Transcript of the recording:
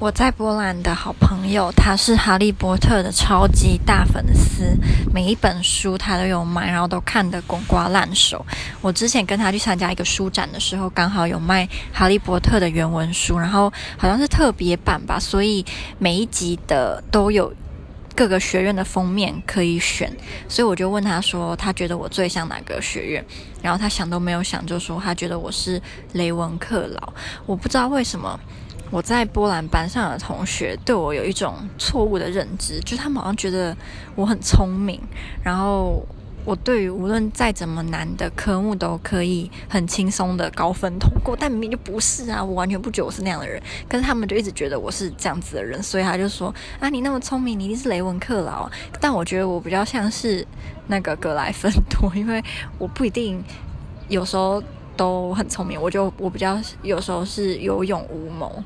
我在波兰的好朋友，他是哈利波特的超级大粉丝，每一本书他都有买，然后都看得滚瓜烂熟。我之前跟他去参加一个书展的时候，刚好有卖哈利波特的原文书，然后好像是特别版吧，所以每一集的都有各个学院的封面可以选。所以我就问他说，他觉得我最像哪个学院？然后他想都没有想就说他觉得我是雷文克劳。我不知道为什么。我在波兰班上的同学对我有一种错误的认知，就是他们好像觉得我很聪明，然后我对于无论再怎么难的科目都可以很轻松的高分通过，但明明就不是啊，我完全不觉得我是那样的人，可是他们就一直觉得我是这样子的人，所以他就说啊，你那么聪明，你一定是雷文克劳。但我觉得我比较像是那个格莱芬多，因为我不一定有时候都很聪明，我就我比较有时候是有勇无谋。